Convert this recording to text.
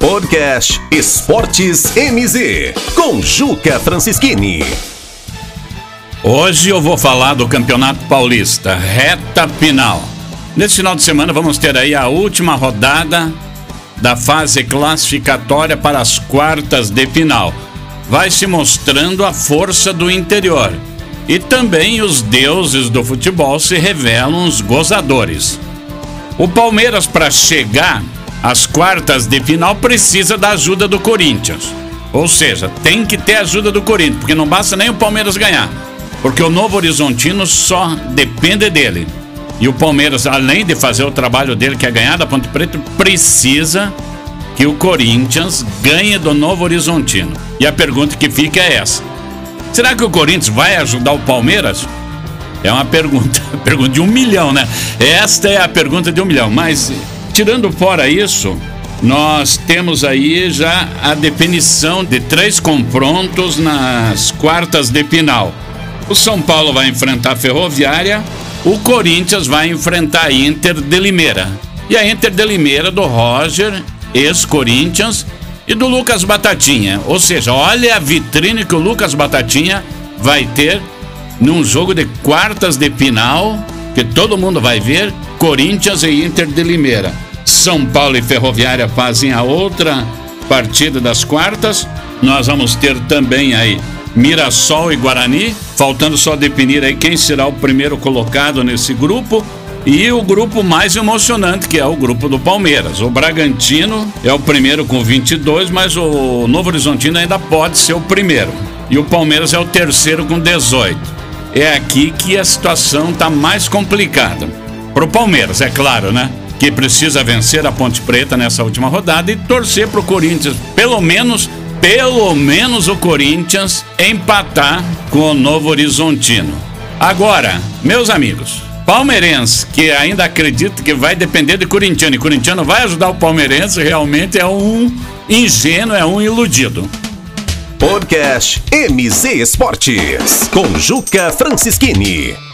Podcast Esportes MZ, com Juca Francischini. Hoje eu vou falar do Campeonato Paulista, reta final. Nesse final de semana vamos ter aí a última rodada da fase classificatória para as quartas de final. Vai se mostrando a força do interior. E também os deuses do futebol se revelam os gozadores. O Palmeiras, para chegar às quartas de final, precisa da ajuda do Corinthians. Ou seja, tem que ter ajuda do Corinthians, porque não basta nem o Palmeiras ganhar. Porque o Novo Horizontino só depende dele. E o Palmeiras, além de fazer o trabalho dele, que é ganhar da Ponte Preta, precisa que o Corinthians ganhe do Novo Horizontino. E a pergunta que fica é essa: será que o Corinthians vai ajudar o Palmeiras? É uma pergunta, pergunta de um milhão, né? Esta é a pergunta de um milhão. Mas, tirando fora isso, nós temos aí já a definição de três confrontos nas quartas de final. O São Paulo vai enfrentar a Ferroviária, o Corinthians vai enfrentar a Inter de Limeira. E a Inter de Limeira do Roger, ex-Corinthians, e do Lucas Batatinha. Ou seja, olha a vitrine que o Lucas Batatinha vai ter num jogo de quartas de final, que todo mundo vai ver, Corinthians e Inter de Limeira. São Paulo e Ferroviária fazem a outra partida das quartas. Nós vamos ter também aí Mirassol e Guarani, faltando só definir aí quem será o primeiro colocado nesse grupo. E o grupo mais emocionante, que é o grupo do Palmeiras. O Bragantino é o primeiro com 22, mas o Novo Horizontino ainda pode ser o primeiro. E o Palmeiras é o terceiro com 18 é aqui que a situação está mais complicada. Para o Palmeiras, é claro, né? Que precisa vencer a Ponte Preta nessa última rodada e torcer para o Corinthians, pelo menos, pelo menos o Corinthians empatar com o Novo Horizontino. Agora, meus amigos, palmeirense que ainda acredita que vai depender de corintiano e corintiano vai ajudar o palmeirense, realmente é um ingênuo, é um iludido. Podcast MZ Esportes, com Juca Francischini.